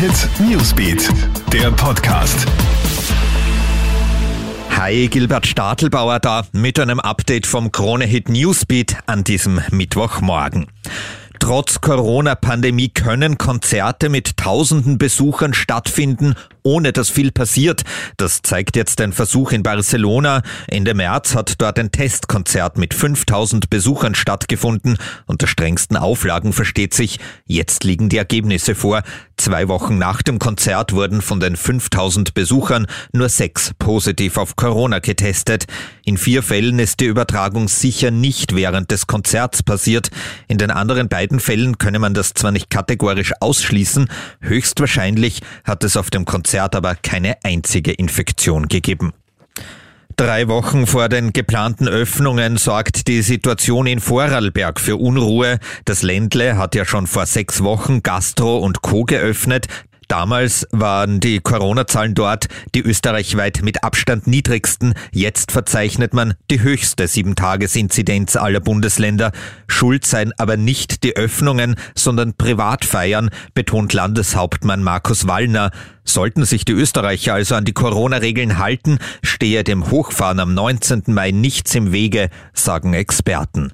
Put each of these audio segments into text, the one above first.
Hit Newsbeat, der Podcast. Hi, Gilbert Stadelbauer da mit einem Update vom Krone Hit Newsbeat an diesem Mittwochmorgen. Trotz Corona-Pandemie können Konzerte mit tausenden Besuchern stattfinden, ohne dass viel passiert. Das zeigt jetzt ein Versuch in Barcelona. Ende März hat dort ein Testkonzert mit 5000 Besuchern stattgefunden. Unter strengsten Auflagen versteht sich. Jetzt liegen die Ergebnisse vor. Zwei Wochen nach dem Konzert wurden von den 5000 Besuchern nur sechs positiv auf Corona getestet. In vier Fällen ist die Übertragung sicher nicht während des Konzerts passiert. In den anderen beiden Fällen könne man das zwar nicht kategorisch ausschließen, höchstwahrscheinlich hat es auf dem Konzert aber keine einzige Infektion gegeben. Drei Wochen vor den geplanten Öffnungen sorgt die Situation in Vorarlberg für Unruhe. Das Ländle hat ja schon vor sechs Wochen Gastro und Co. geöffnet. Damals waren die Corona-Zahlen dort die österreichweit mit Abstand niedrigsten. Jetzt verzeichnet man die höchste Sieben-Tages-Inzidenz aller Bundesländer. Schuld seien aber nicht die Öffnungen, sondern Privatfeiern, betont Landeshauptmann Markus Wallner. Sollten sich die Österreicher also an die Corona-Regeln halten, stehe dem Hochfahren am 19. Mai nichts im Wege, sagen Experten.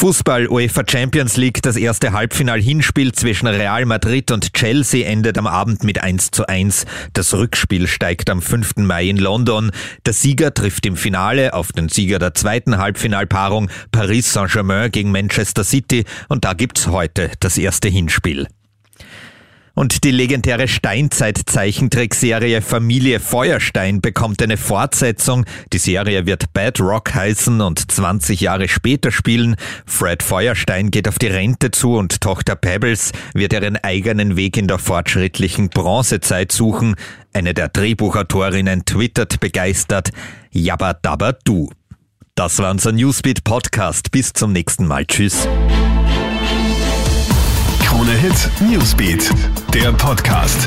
Fußball UEFA Champions League, das erste Halbfinal-Hinspiel zwischen Real Madrid und Chelsea endet am Abend mit 1 zu 1. Das Rückspiel steigt am 5. Mai in London. Der Sieger trifft im Finale auf den Sieger der zweiten Halbfinalpaarung Paris Saint-Germain gegen Manchester City und da gibt's heute das erste Hinspiel. Und die legendäre Steinzeit-Zeichentrickserie Familie Feuerstein bekommt eine Fortsetzung. Die Serie wird Bad Rock heißen und 20 Jahre später spielen. Fred Feuerstein geht auf die Rente zu und Tochter Pebbles wird ihren eigenen Weg in der fortschrittlichen Bronzezeit suchen. Eine der Drehbuchautorinnen twittert begeistert, Jabba Dabba Du. Das war unser Newsbeat Podcast. Bis zum nächsten Mal. Tschüss. Krone Hit Newsbeat, der Podcast.